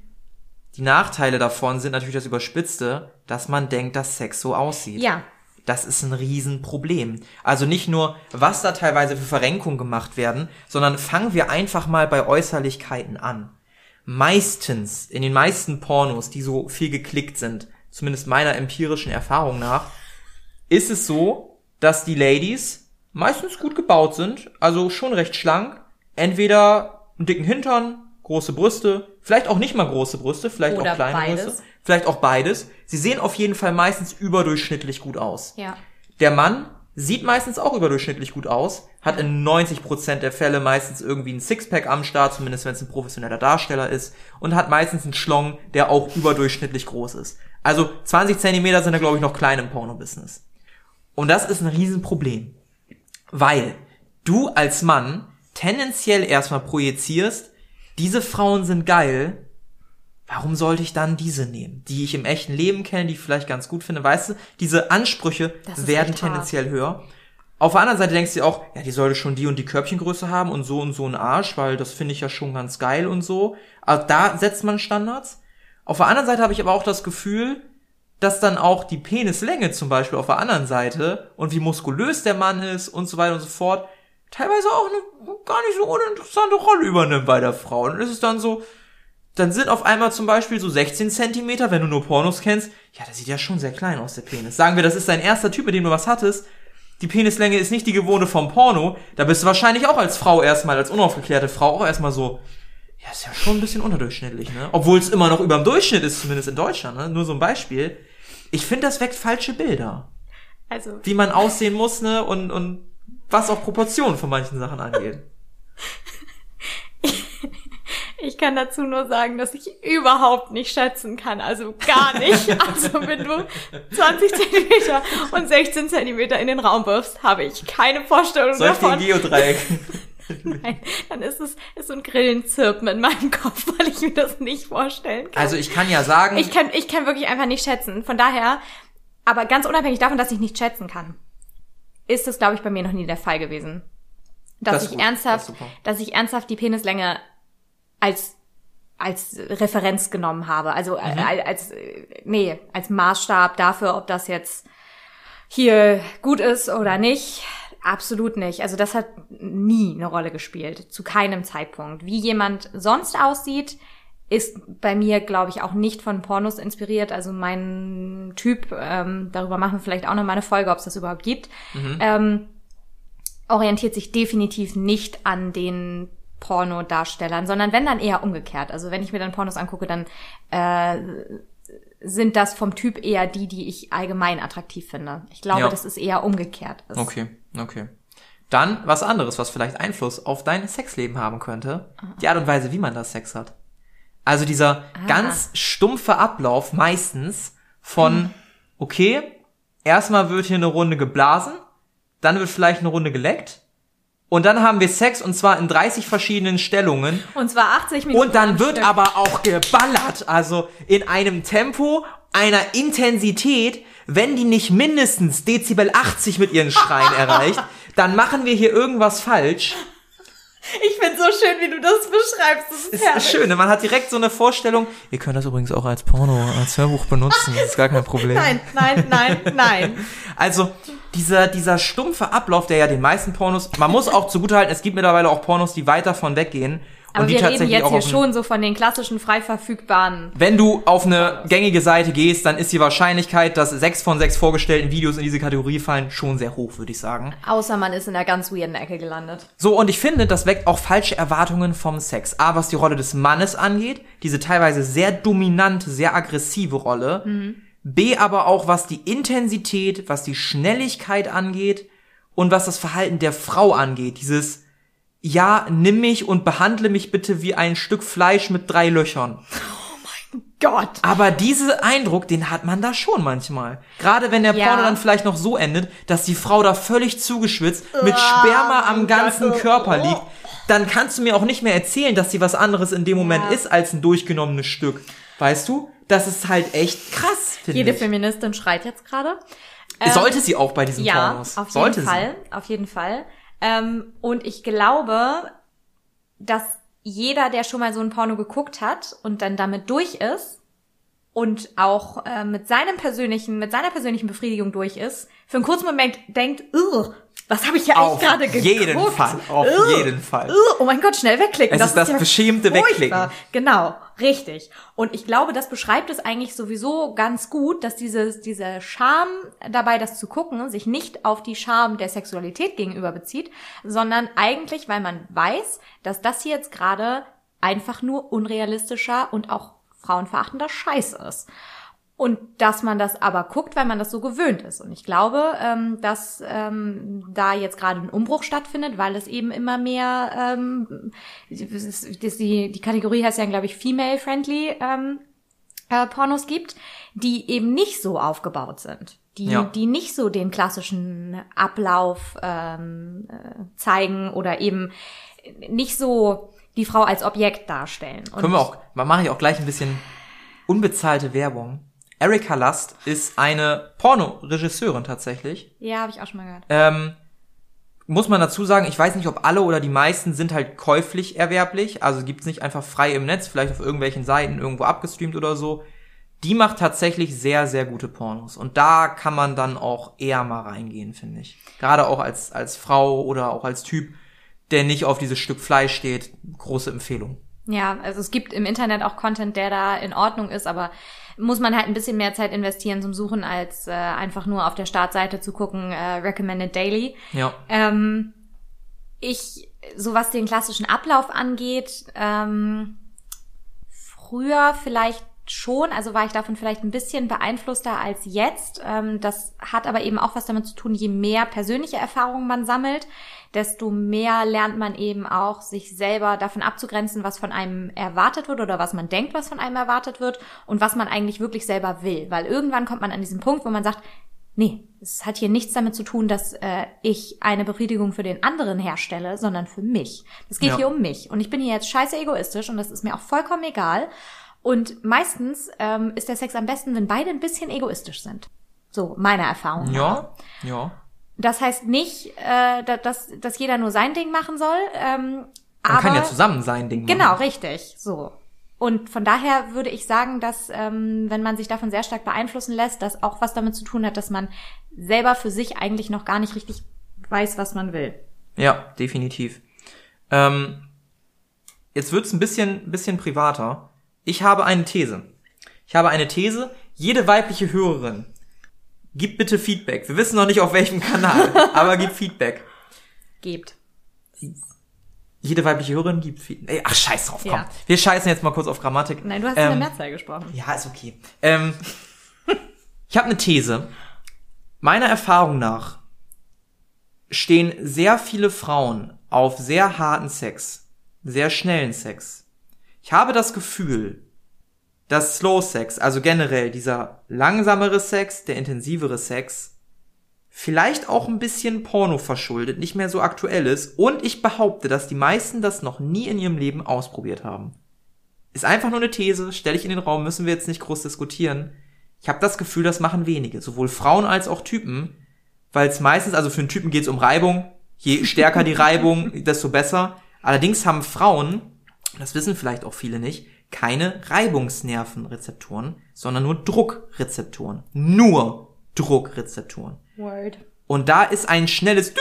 Die Nachteile davon sind natürlich das Überspitzte, dass man denkt, dass Sex so aussieht. Ja, Das ist ein Riesenproblem. Also nicht nur, was da teilweise für Verrenkungen gemacht werden, sondern fangen wir einfach mal bei Äußerlichkeiten an. Meistens, in den meisten Pornos, die so viel geklickt sind, zumindest meiner empirischen Erfahrung nach, ist es so, dass die Ladies meistens gut gebaut sind, also schon recht schlank, entweder einen dicken Hintern, große Brüste, vielleicht auch nicht mal große Brüste, vielleicht Oder auch kleine beides. Brüste, vielleicht auch beides. Sie sehen auf jeden Fall meistens überdurchschnittlich gut aus. ja. Der Mann sieht meistens auch überdurchschnittlich gut aus, hat in 90% der Fälle meistens irgendwie ein Sixpack am Start, zumindest wenn es ein professioneller Darsteller ist, und hat meistens einen Schlong, der auch überdurchschnittlich groß ist. Also 20 Zentimeter sind da, glaube ich, noch klein im Porno-Business. Und das ist ein Riesenproblem. Weil du als Mann tendenziell erstmal projizierst, diese Frauen sind geil, warum sollte ich dann diese nehmen, die ich im echten Leben kenne, die ich vielleicht ganz gut finde, weißt du? Diese Ansprüche werden echt hart. tendenziell höher. Auf der anderen Seite denkst du dir auch, ja, die sollte schon die und die Körbchengröße haben und so und so einen Arsch, weil das finde ich ja schon ganz geil und so. Also da setzt man Standards. Auf der anderen Seite habe ich aber auch das Gefühl, dass dann auch die Penislänge zum Beispiel auf der anderen Seite und wie muskulös der Mann ist und so weiter und so fort, teilweise auch eine gar nicht so uninteressante Rolle übernimmt bei der Frau. Und es ist dann so, dann sind auf einmal zum Beispiel so 16 Zentimeter, wenn du nur Pornos kennst, ja, das sieht ja schon sehr klein aus, der Penis. Sagen wir, das ist dein erster Typ, mit dem du was hattest, die Penislänge ist nicht die gewohnte vom Porno, da bist du wahrscheinlich auch als Frau erstmal, als unaufgeklärte Frau auch erstmal so, ja, ist ja schon ein bisschen unterdurchschnittlich, ne? Obwohl es immer noch über dem Durchschnitt ist, zumindest in Deutschland, ne? Nur so ein Beispiel. Ich finde, das weckt falsche Bilder. Also, Wie man aussehen muss, ne? Und, und was auch Proportionen von manchen Sachen angeht. ich kann dazu nur sagen, dass ich überhaupt nicht schätzen kann. Also gar nicht. Also wenn du 20 Zentimeter und 16 Zentimeter in den Raum wirfst, habe ich keine Vorstellung Soll ich dir ein davon. Geodreieck? Nein, dann ist es ist so ein Grillenzirpen in meinem Kopf, weil ich mir das nicht vorstellen kann. Also ich kann ja sagen, Ich kann, ich kann wirklich einfach nicht schätzen. Von daher, aber ganz unabhängig davon, dass ich nicht schätzen kann, ist es, glaube ich, bei mir noch nie der Fall gewesen. Dass Das ich gut, das ernsthaft, super. dass ich ernsthaft die Penislänge als als Referenz genommen habe. Also Mhm. äh, als äh, nee, als Maßstab dafür, ob das jetzt hier gut ist oder nicht. Absolut nicht. Also das hat nie eine Rolle gespielt. Zu keinem Zeitpunkt. Wie jemand sonst aussieht, ist bei mir, glaube ich, auch nicht von Pornos inspiriert. Also mein Typ, ähm, darüber machen wir vielleicht auch noch mal eine Folge, ob es das überhaupt gibt, ähm, orientiert sich definitiv nicht an den Pornodarstellern, sondern wenn dann eher umgekehrt. Also wenn ich mir dann Pornos angucke, dann äh, sind das vom Typ eher die, die ich allgemein attraktiv finde. Ich glaube, Ja. dass es eher umgekehrt ist. Okay, okay. Dann was anderes, was vielleicht Einfluss auf dein Sexleben haben könnte. Die Art und Weise, wie man das Sex hat. Also dieser Ah. ganz stumpfe Ablauf meistens von, okay, erstmal wird hier eine Runde geblasen, dann wird vielleicht eine Runde geleckt und dann haben wir Sex und zwar in 30 verschiedenen Stellungen Und zwar 80 Minuten. und dann wird Stück. aber auch geballert, also in einem Tempo, einer Intensität, wenn die nicht mindestens Dezibel 80 mit ihren Schreien erreicht, dann machen wir hier irgendwas falsch. Ich finde so schön, wie du das beschreibst. Das ist, Ist herrlich. schön, man hat direkt so eine Vorstellung. Ihr könnt das übrigens auch als Porno, als Hörbuch benutzen, das ist gar kein Problem. Nein, nein, nein, nein. Also dieser, dieser stumpfe Ablauf, der ja den meisten Pornos, man muss auch zugutehalten, es gibt mittlerweile auch Pornos, die weit davon weggehen. Aber wir reden jetzt hier schon so von den klassischen frei verfügbaren. Wenn du auf eine gängige Seite gehst, dann ist die Wahrscheinlichkeit, dass sechs von sechs vorgestellten Videos in diese Kategorie fallen, schon sehr hoch, würde ich sagen. Außer man ist in der ganz weirden Ecke gelandet. So, und ich finde, das weckt auch falsche Erwartungen vom Sex. A, was die Rolle des Mannes angeht, diese teilweise sehr dominante, sehr aggressive Rolle. B, aber auch was die Intensität, was die Schnelligkeit angeht und was das Verhalten der Frau angeht. Dieses, ja, nimm mich und behandle mich bitte wie ein Stück Fleisch mit drei Löchern. Gott. Aber diese Eindruck, den hat man da schon manchmal. Gerade wenn der Ja. Porno dann vielleicht noch so endet, dass die Frau da völlig zugeschwitzt mit Sperma am ganzen Körper liegt, dann kannst du mir auch nicht mehr erzählen, dass sie was anderes in dem Moment Ja. ist als ein durchgenommenes Stück. Weißt du? Das ist halt echt krass, Jede ich. Feministin schreit jetzt gerade. Sollte sie auch bei diesen Ja, Pornos. auf jeden Sollte Fall, auf jeden Fall. Ähm, und ich glaube, dass jeder, der schon mal so ein Porno geguckt hat und dann damit durch ist und auch äh, mit seinem persönlichen, mit seiner persönlichen Befriedigung durch ist, für einen kurzen Moment denkt, "Ugh, was habe ich ja eigentlich gerade geguckt? jeden Fall, auf Ugh, jeden Fall. ugh, oh mein Gott, schnell wegklicken. Es ist das ja beschämte furchtbar. Wegklicken. Genau, richtig. Und ich glaube, das beschreibt es eigentlich sowieso ganz gut, dass dieses, diese Scham dabei, das zu gucken, sich nicht auf die Scham der Sexualität gegenüber bezieht, sondern eigentlich, weil man weiß, dass das hier jetzt gerade einfach nur unrealistischer und auch frauenverachtender Scheiß ist. Und dass man das aber guckt, weil man das so gewöhnt ist. Und ich glaube, ähm, dass ähm, da jetzt gerade ein Umbruch stattfindet, weil es eben immer mehr, ähm, die, die Kategorie heißt ja, glaube ich, female-friendly ähm, äh, Pornos gibt, die eben nicht so aufgebaut sind. Die, Ja. die nicht so den klassischen Ablauf ähm, äh, zeigen oder eben nicht so die Frau als Objekt darstellen. Und Können wir auch, mache ich auch gleich ein bisschen unbezahlte Werbung. Erika Lust ist eine Pornoregisseurin tatsächlich. Ja, habe ich auch schon mal gehört. Ähm, muss man dazu sagen, ich weiß nicht, ob alle oder die meisten sind halt käuflich erwerblich, also gibt's nicht einfach frei im Netz, vielleicht auf irgendwelchen Seiten irgendwo abgestreamt oder so. Die macht tatsächlich sehr, sehr gute Pornos. Und da kann man dann auch eher mal reingehen, finde ich. Gerade auch als, als Frau oder auch als Typ, der nicht auf dieses Stück Fleisch steht. Große Empfehlung. Ja, also es gibt im Internet auch Content, der da in Ordnung ist, aber muss man halt ein bisschen mehr Zeit investieren zum Suchen, als äh, einfach nur auf der Startseite zu gucken, äh, Recommended Daily. Ja. Ähm, ich, so was den klassischen Ablauf angeht, ähm, früher vielleicht schon, also war ich davon vielleicht ein bisschen beeinflusster als jetzt. Ähm, das hat aber eben auch was damit zu tun, je mehr persönliche Erfahrungen man sammelt, desto mehr lernt man eben auch, sich selber davon abzugrenzen, was von einem erwartet wird oder was man denkt, was von einem erwartet wird und was man eigentlich wirklich selber will. Weil irgendwann kommt man an diesen Punkt, wo man sagt, nee, es hat hier nichts damit zu tun, dass äh, ich eine Befriedigung für den anderen herstelle, sondern für mich. Es geht Ja. hier um mich. Und ich bin hier jetzt scheiße egoistisch und das ist mir auch vollkommen egal. Und meistens ähm, ist der Sex am besten, wenn beide ein bisschen egoistisch sind. So, meiner Erfahrung nach. Ja. Ja. Das heißt nicht, äh, da- dass, dass jeder nur sein Ding machen soll. Ähm, Man aber kann ja zusammen sein Ding machen. Genau, richtig. So. Und von daher würde ich sagen, dass ähm, wenn man sich davon sehr stark beeinflussen lässt, das auch was damit zu tun hat, dass man selber für sich eigentlich noch gar nicht richtig weiß, was man will. Ja, definitiv. Ähm, jetzt wird's ein bisschen, bisschen privater. Ich habe eine These. Ich habe eine These. Jede weibliche Hörerin, gib bitte Feedback. Wir wissen noch nicht auf welchem Kanal, aber gib Feedback. Gebt. Jede weibliche Hörerin gibt Feedback. Ey, Ach, scheiß drauf, komm. Ja. Wir scheißen jetzt mal kurz auf Grammatik. Nein, du hast in Ähm, der Mehrzahl gesprochen. Ja, ist okay. Ähm, ich habe eine These. Meiner Erfahrung nach stehen sehr viele Frauen auf sehr harten Sex, sehr schnellen Sex. Ich habe das Gefühl, dass Slow Sex, also generell dieser langsamere Sex, der intensivere Sex, vielleicht auch ein bisschen Porno verschuldet, nicht mehr so aktuell ist. Und ich behaupte, dass die meisten das noch nie in ihrem Leben ausprobiert haben. Ist einfach nur eine These, stelle ich in den Raum, müssen wir jetzt nicht groß diskutieren. Ich habe das Gefühl, das machen wenige, sowohl Frauen als auch Typen, weil es meistens, also für einen Typen geht es um Reibung, je stärker die Reibung, desto besser. Allerdings haben Frauen, das wissen vielleicht auch viele nicht, keine Reibungsnervenrezeptoren, sondern nur Druckrezeptoren. Nur Druckrezeptoren. Word. Und da ist ein schnelles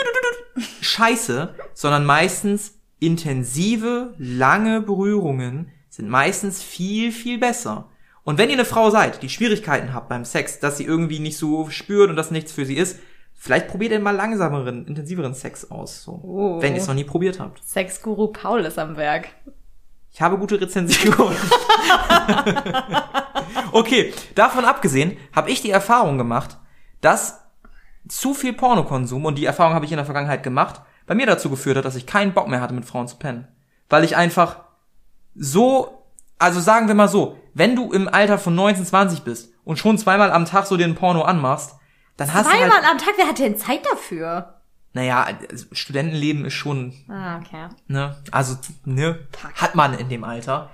Scheiße, sondern meistens intensive, lange Berührungen sind meistens viel, viel besser. Und wenn ihr eine Frau seid, die Schwierigkeiten habt beim Sex, dass sie irgendwie nicht so spürt und das nichts für sie ist, vielleicht probiert ihr mal langsameren, intensiveren Sex aus, so. Oh. Wenn ihr es noch nie probiert habt. Sexguru Paul ist am Werk. Ich habe gute Rezensionen. okay, davon abgesehen habe ich die Erfahrung gemacht, dass zu viel Pornokonsum, und die Erfahrung habe ich in der Vergangenheit gemacht, bei mir dazu geführt hat, dass ich keinen Bock mehr hatte, mit Frauen zu pennen. Weil ich einfach so also sagen wir mal so, wenn du im Alter von 19, 20 bist und schon zweimal am Tag so den Porno anmachst, dann hast du Zweimal halt, am Tag, wer hat denn Zeit dafür? Naja, also Studentenleben ist schon, Ah, okay. ne, also, ne, hat man in dem Alter.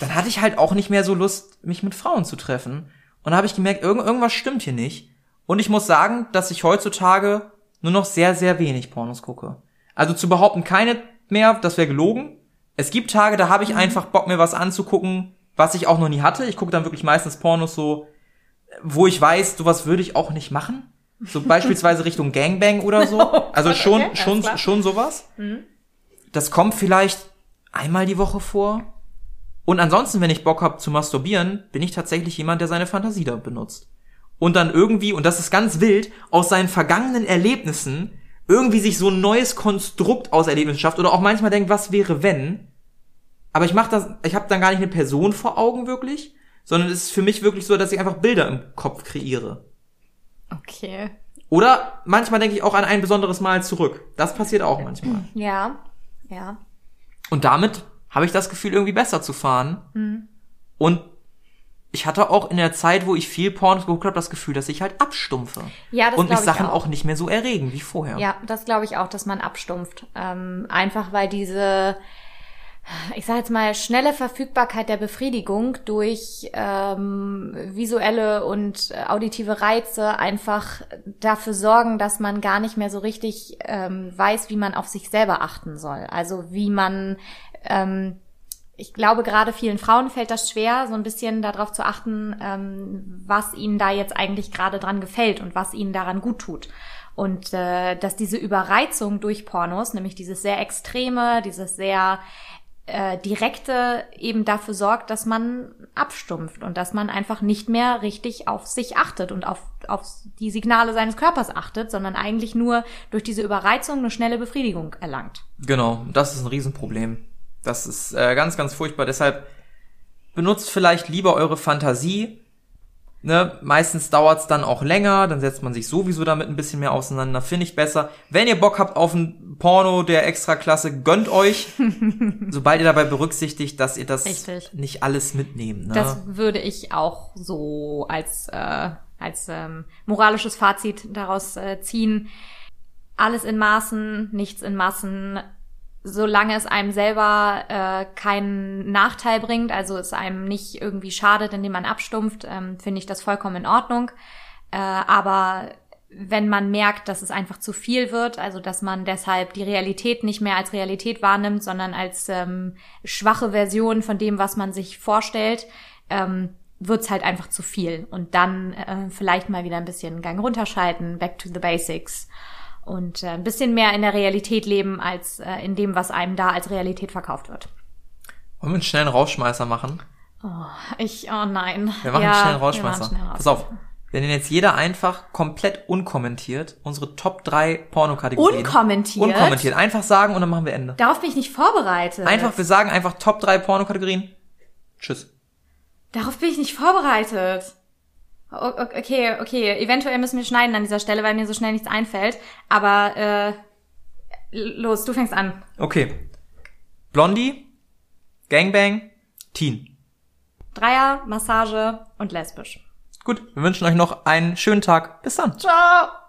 Dann hatte ich halt auch nicht mehr so Lust, mich mit Frauen zu treffen. Und da habe ich gemerkt, irgend, irgendwas stimmt hier nicht. Und ich muss sagen, dass ich heutzutage nur noch sehr, sehr wenig Pornos gucke. Also zu behaupten, keine mehr, das wäre gelogen. Es gibt Tage, da habe ich einfach Bock, mir was anzugucken, was ich auch noch nie hatte. Ich gucke dann wirklich meistens Pornos so, wo ich weiß, sowas würde ich auch nicht machen. So beispielsweise Richtung Gangbang oder so. Also schon, okay, schon, klar. schon sowas. Das kommt vielleicht einmal die Woche vor. Und ansonsten, wenn ich Bock habe zu masturbieren, bin ich tatsächlich jemand, der seine Fantasie da benutzt. Und dann irgendwie, und das ist ganz wild, aus seinen vergangenen Erlebnissen irgendwie sich so ein neues Konstrukt aus Erlebnissen schafft oder auch manchmal denkt, was wäre wenn? Aber ich mach das, ich habe dann gar nicht eine Person vor Augen wirklich, sondern es ist für mich wirklich so, dass ich einfach Bilder im Kopf kreiere. Okay. Oder manchmal denke ich auch an ein besonderes Mal zurück. Das passiert auch manchmal. Ja. Ja. Und damit habe ich das Gefühl, irgendwie besser zu fahren. Und ich hatte auch in der Zeit, wo ich viel Pornos geguckt habe, das Gefühl, dass ich halt abstumpfe. Ja, das Und mich Sachen auch. auch. nicht mehr so erregen wie vorher. Ja, das glaube ich auch, dass man abstumpft. Ähm, einfach weil diese, ich sage jetzt mal, schnelle Verfügbarkeit der Befriedigung durch ähm, visuelle und äh, auditive Reize einfach dafür sorgen, dass man gar nicht mehr so richtig ähm, weiß, wie man auf sich selber achten soll. Also wie man ähm, ich glaube, gerade vielen Frauen fällt das schwer, so ein bisschen darauf zu achten, ähm, was ihnen da jetzt eigentlich gerade dran gefällt und was ihnen daran gut tut. Und äh, dass diese Überreizung durch Pornos, nämlich dieses sehr extreme, dieses sehr äh, direkte, eben dafür sorgt, dass man abstumpft und dass man einfach nicht mehr richtig auf sich achtet und auf, auf die Signale seines Körpers achtet, sondern eigentlich nur durch diese Überreizung eine schnelle Befriedigung erlangt. Genau, das ist ein Riesenproblem. Das ist äh, ganz, ganz furchtbar. Deshalb benutzt vielleicht lieber eure Fantasie. Ne? Meistens dauert's dann auch länger, dann setzt man sich sowieso damit ein bisschen mehr auseinander. Finde ich besser. Wenn ihr Bock habt auf ein Porno der Extraklasse, gönnt euch. sobald ihr dabei berücksichtigt, dass ihr das Richtig. nicht alles mitnehmt. Ne? Das würde ich auch so als, äh, als ähm, moralisches Fazit daraus äh, ziehen. Alles in Maßen, nichts in Massen. Solange es einem selber äh, keinen Nachteil bringt, also es einem nicht irgendwie schadet, indem man abstumpft, ähm, finde ich das vollkommen in Ordnung. Äh, aber wenn man merkt, dass es einfach zu viel wird, also dass man deshalb die Realität nicht mehr als Realität wahrnimmt, sondern als ähm, schwache Version von dem, was man sich vorstellt, ähm, wird's halt einfach zu viel. Und dann äh, vielleicht mal wieder ein bisschen Gang runterschalten, back to the basics und äh, ein bisschen mehr in der Realität leben, als äh, in dem, was einem da als Realität verkauft wird. Wollen wir einen schnellen Rausschmeißer machen? Oh, ich, oh nein. Wir machen Ja, einen schnellen Rausschmeißer. schnell Pass auf. Wir nennen jetzt jeder einfach komplett unkommentiert unsere Top 3 Pornokategorien. Unkommentiert? Unkommentiert. Einfach sagen und dann machen wir Ende. Darauf bin ich nicht vorbereitet. Einfach, wir sagen einfach Top 3 Pornokategorien. Tschüss. Darauf bin ich nicht vorbereitet. Okay, okay. Eventuell müssen wir schneiden an dieser Stelle, weil mir so schnell nichts einfällt. Aber äh, los, du fängst an. Okay. Blondie, Gangbang, Teen. Dreier, Massage und lesbisch. Gut, wir wünschen euch noch einen schönen Tag. Bis dann. Ciao.